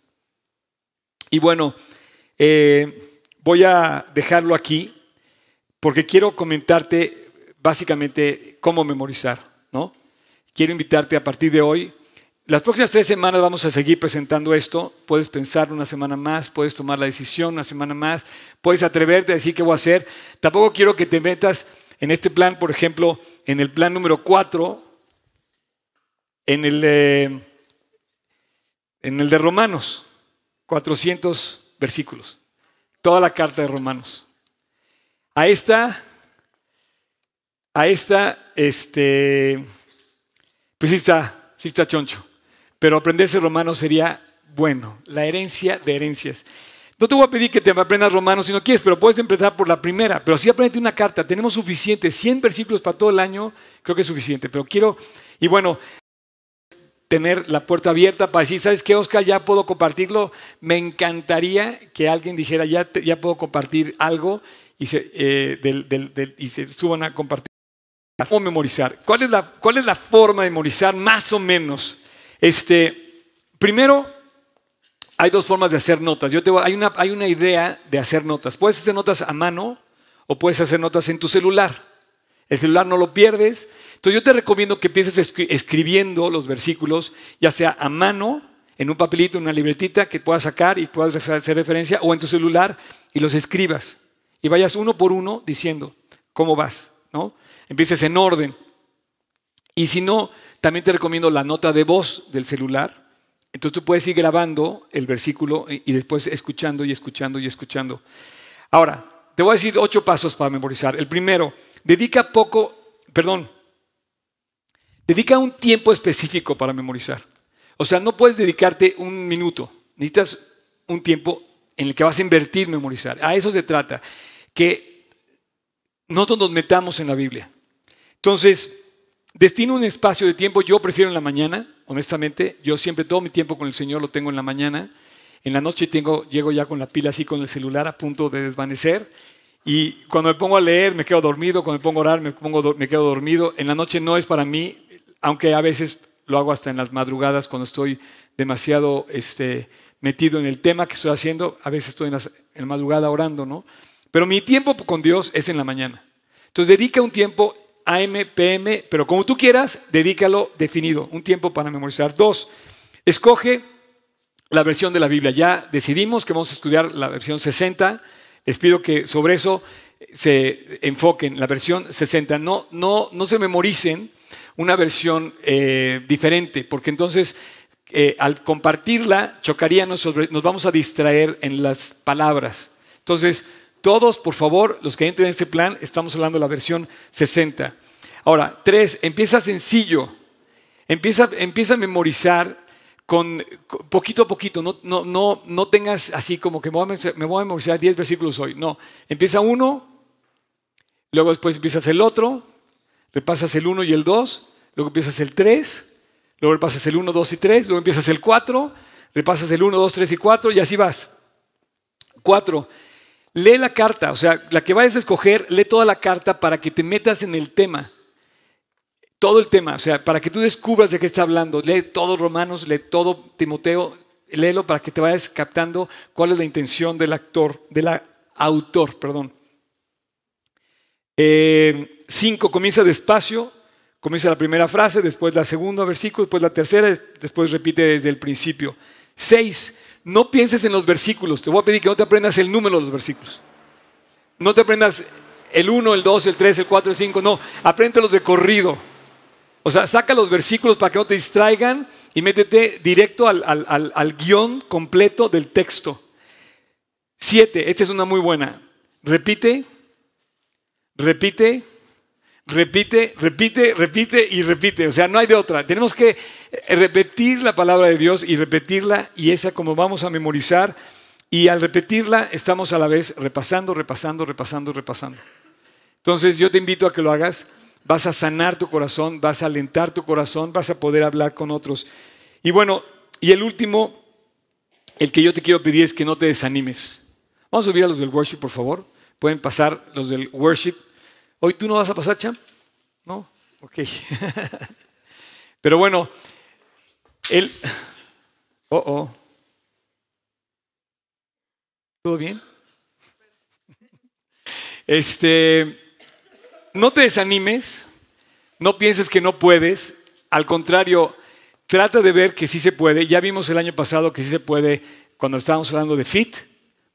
S1: Y bueno, eh, voy a dejarlo aquí porque quiero comentarte básicamente cómo memorizar, ¿no? Quiero invitarte a partir de hoy las próximas tres semanas vamos a seguir presentando esto. Puedes pensar una semana más, puedes tomar la decisión una semana más, puedes atreverte a decir qué voy a hacer. Tampoco quiero que te metas en este plan, por ejemplo, en el plan número cuatro, en el, en el de Romanos, 400 versículos, toda la carta de Romanos. A esta, a esta, este, pues sí está, sí está choncho. Pero aprenderse romano sería bueno, la herencia de herencias. No te voy a pedir que te aprendas romano si no quieres, pero puedes empezar por la primera. Pero sí aprende una carta. Tenemos suficiente, 100 versículos para todo el año, creo que es suficiente. Pero quiero, y bueno, tener la puerta abierta para decir, ¿sabes qué, Oscar? Ya puedo compartirlo. Me encantaría que alguien dijera, ya, ya puedo compartir algo y se, eh, y se suban a compartir. ¿Cómo memorizar? ¿Cuál es, la, ¿Cuál es la forma de memorizar más o menos? Este, primero, hay dos formas de hacer notas. Yo te hay, una, hay una idea de hacer notas. Puedes hacer notas a mano o puedes hacer notas en tu celular. El celular no lo pierdes. Entonces yo te recomiendo que empieces escribiendo los versículos, ya sea a mano, en un papelito, en una libretita que puedas sacar y puedas hacer referencia, o en tu celular y los escribas. Y vayas uno por uno diciendo cómo vas, ¿no? Empieces en orden. Y si no, también te recomiendo la nota de voz del celular. Entonces tú puedes ir grabando el versículo y después escuchando y escuchando y escuchando. Ahora, te voy a decir ocho pasos para memorizar. El primero, dedica poco, perdón, dedica un tiempo específico para memorizar. O sea, no puedes dedicarte un minuto, necesitas un tiempo en el que vas a invertir memorizar. A eso se trata, que nosotros nos metamos en la Biblia. Entonces, Destino un espacio de tiempo, yo prefiero en la mañana, honestamente, yo siempre todo mi tiempo con el Señor lo tengo en la mañana. En la noche tengo, llego ya con la pila así con el celular a punto de desvanecer. Y cuando me pongo a leer me quedo dormido, cuando me pongo a orar me, quedo dormido. En la noche no es para mí, aunque a veces lo hago hasta en las madrugadas cuando estoy demasiado este, metido en el tema que estoy haciendo. A veces estoy en, en la madrugada orando, ¿no? Pero mi tiempo con Dios es en la mañana. Entonces dedica un tiempo AM, PM, pero como tú quieras, dedícalo definido, un tiempo para memorizar. Dos, escoge la versión de la Biblia. Ya decidimos que vamos a estudiar la versión 60. Les pido que sobre eso se enfoquen, la versión 60. No, no, no se memoricen una versión eh, diferente, porque entonces eh, al compartirla chocaríamos sobre, nos vamos a distraer en las palabras. Entonces, todos, por favor, los que entren en este plan, estamos hablando de la versión 60. Ahora, tres, empieza sencillo. Empieza, empieza a memorizar con, poquito a poquito. No, no, no, no tengas así como que me voy, a, memorizar 10 versículos hoy. No, empieza uno, luego después empiezas el otro, repasas el uno y el dos, luego empiezas el tres, luego repasas el uno, dos y tres, luego empiezas el cuatro, repasas el uno, dos, tres y cuatro y así vas. Cuatro, lee la carta, o sea, la que vayas a escoger, lee toda la carta para que te metas en el tema. Todo el tema, o sea, para que tú descubras de qué está hablando. Lee todo Romanos, lee todo Timoteo, léelo para que te vayas captando cuál es la intención del actor, del autor, perdón. Eh, cinco, comienza despacio, comienza la primera frase, después la segunda versículo, después la tercera, después repite desde el principio. Seis, no pienses en los versículos. Te voy a pedir que no te aprendas el número de los versículos. No te aprendas el 1, el 2, el 3, el 4, el 5. No, los de corrido. O sea, saca los versículos para que no te distraigan y métete directo al, al guion completo del texto. Siete, esta es una muy buena. Repite, repite, repite, repite, repite y repite. O sea, no hay de otra. Tenemos que eh, repetir la palabra de Dios y repetirla y esa como vamos a memorizar. Y al repetirla estamos a la vez repasando, repasando, repasando, repasando. Entonces yo te invito a que lo hagas. Vas a sanar tu corazón, vas a alentar tu corazón, vas a poder hablar con otros. Y bueno, y el último, el que yo te quiero pedir es que no te desanimes. Vamos a subir a los del worship, por favor. Pueden pasar los del worship. Hoy tú no vas a pasar, champ. ¿No? Ok. Pero bueno, él... Oh, oh. ¿Todo bien? Este, no te desanimes, no pienses que no puedes, al contrario, trata de ver que sí se puede. Ya vimos el año pasado que sí se puede cuando estábamos hablando de FIT.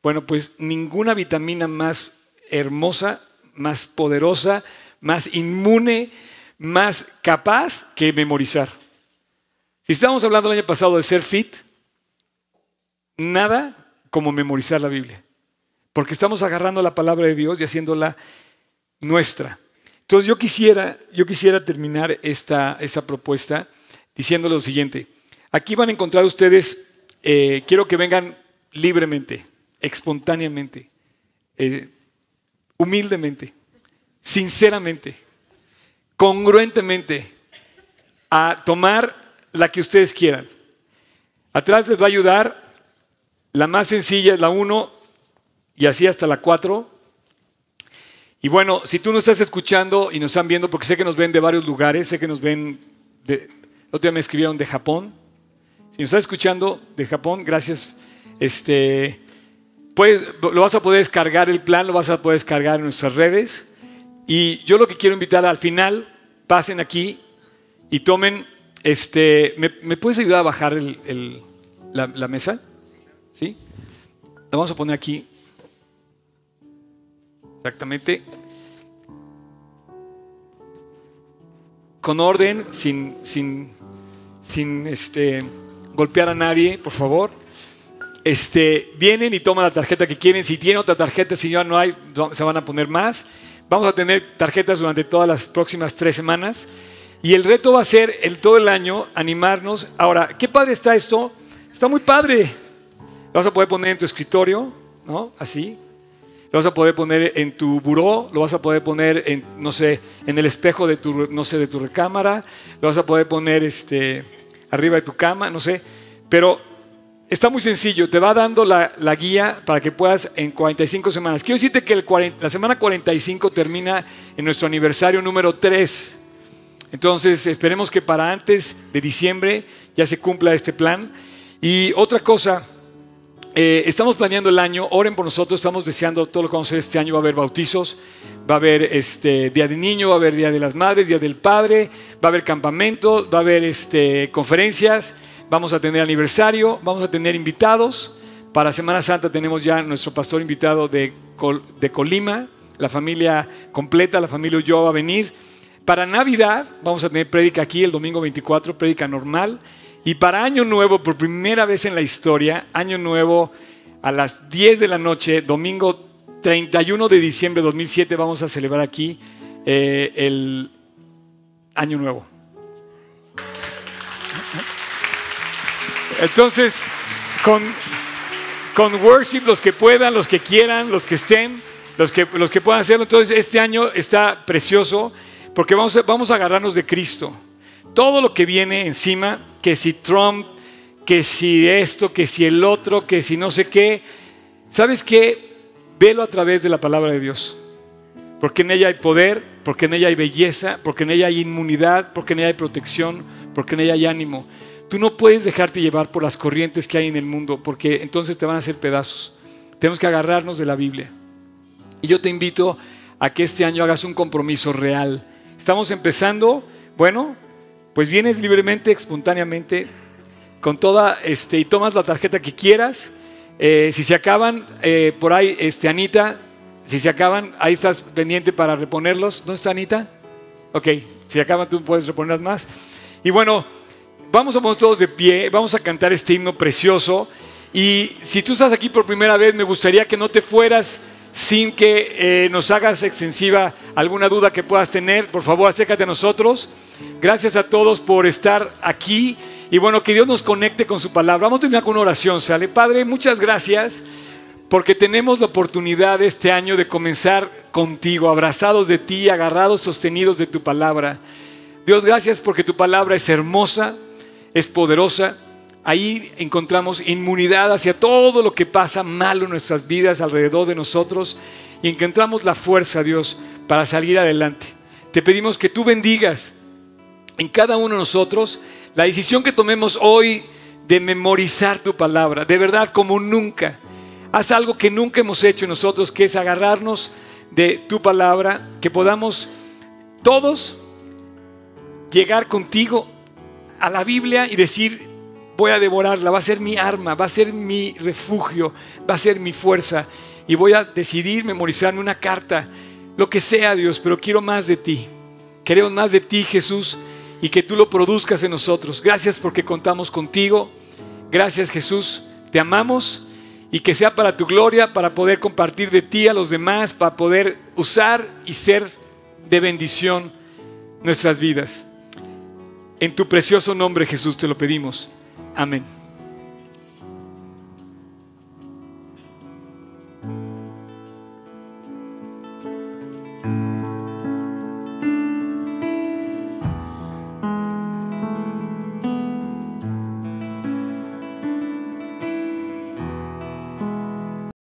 S1: Bueno, pues ninguna vitamina más hermosa más poderosa, más inmune, más capaz que memorizar. Si estábamos hablando el año pasado de ser fit, nada como memorizar la Biblia. Porque estamos agarrando la palabra de Dios y haciéndola nuestra. Entonces yo quisiera, yo quisiera terminar esta, esta propuesta diciendo lo siguiente. Aquí van a encontrar ustedes, eh, quiero que vengan libremente, espontáneamente. Eh, humildemente, sinceramente, congruentemente, a tomar la que ustedes quieran. Atrás les va a ayudar, la más sencilla es la 1 y así hasta la 4. Y bueno, si tú nos estás escuchando y nos están viendo, porque sé que nos ven de varios lugares, sé que nos ven, de, otro día me escribieron de Japón. Si nos estás escuchando de Japón, gracias. Este, lo vas a poder descargar el plan, lo vas a poder descargar en nuestras redes. Y yo lo que quiero invitar al final, pasen aquí y tomen, este, ¿me, puedes ayudar a bajar la, mesa? ¿Sí? La vamos a poner aquí. Exactamente. Con orden, sin, sin, sin este, golpear a nadie, por favor este, vienen y toman la tarjeta que quieren. Si tienen otra tarjeta, si ya no hay, se van a poner más. Vamos a tener tarjetas durante todas las próximas tres semanas. Y el reto va a ser el, todo el año animarnos. Ahora, ¿qué padre está esto? Está muy padre. Lo vas a poder poner en tu escritorio, ¿no? Así. Lo vas a poder poner en tu buró, lo vas a poder poner en, no sé, en el espejo de tu, no sé, de tu recámara, lo vas a poder poner este, arriba de tu cama, no sé. Pero Está muy sencillo, te va dando la, guía para que puedas en 45 semanas. Quiero decirte que la semana 45 termina en nuestro aniversario número 3. Entonces esperemos que para antes de diciembre ya se cumpla este plan. Y otra cosa, eh, estamos planeando el año, oren por nosotros, estamos deseando todo lo que vamos a hacer este año. Va a haber bautizos, va a haber este, Día de Niño, va a haber Día de las Madres, Día del Padre, va a haber campamento, va a haber este, conferencias, vamos a tener aniversario, vamos a tener invitados. Para Semana Santa tenemos ya nuestro pastor invitado de, Colima, la familia completa, la familia yo va a venir. Para Navidad vamos a tener prédica aquí el domingo 24, prédica normal. Y para Año Nuevo, por primera vez en la historia, Año Nuevo a las 10 de la noche, domingo 31 de diciembre de 2007, vamos a celebrar aquí eh, el Año Nuevo. Entonces, con, con worship, los que puedan, los que quieran, los que estén, los que, los que puedan hacerlo. Entonces, este año está precioso porque vamos vamos a agarrarnos de Cristo. Todo lo que viene encima que si Trump, que si esto, que si el otro, que si no sé qué. ¿Sabes qué? Velo a través de la palabra de Dios. Porque en ella hay poder, porque en ella hay belleza, porque en ella hay inmunidad, porque en ella hay protección, porque en ella hay ánimo. Tú no puedes dejarte llevar por las corrientes que hay en el mundo, porque entonces te van a hacer pedazos. Tenemos que agarrarnos de la Biblia. Y yo te invito a que este año hagas un compromiso real. Estamos empezando, bueno, pues vienes libremente, espontáneamente, con toda, este, y tomas la tarjeta que quieras. Eh, si se acaban, eh, por ahí, este, Anita, si se acaban, ahí estás pendiente para reponerlos. ¿Dónde está Anita? Ok, si acaban tú puedes reponerlas más. Y bueno, vamos a poner todos de pie, vamos a cantar este himno precioso. Y si tú estás aquí por primera vez, me gustaría que no te fueras sin que eh, nos hagas extensiva alguna duda que puedas tener. Por favor, acércate a nosotros. Gracias a todos por estar aquí. Y bueno, que Dios nos conecte con su palabra. Vamos a terminar con una oración, ¿sale? Padre, muchas gracias porque tenemos la oportunidad este año de comenzar contigo, abrazados de ti, agarrados, sostenidos de tu palabra. Dios, gracias porque tu palabra es hermosa, es poderosa. Ahí encontramos inmunidad hacia todo lo que pasa malo en nuestras vidas, alrededor de nosotros, y encontramos la fuerza, Dios, para salir adelante. Te pedimos que tú bendigas en cada uno de nosotros la decisión que tomemos hoy de memorizar tu palabra, de verdad como nunca. Haz algo que nunca hemos hecho nosotros, que es agarrarnos de tu palabra, que podamos todos llegar contigo a la Biblia y decir, voy a devorarla, va a ser mi arma, va a ser mi refugio, va a ser mi fuerza. Y voy a decidir memorizarme una carta, lo que sea Dios, pero quiero más de ti. Queremos más de ti, Jesús y que tú lo produzcas en nosotros. Gracias porque contamos contigo. Gracias Jesús, te amamos y que sea para tu gloria, para poder compartir de ti a los demás, para poder usar y ser de bendición nuestras vidas. En tu precioso nombre Jesús te lo pedimos. Amén.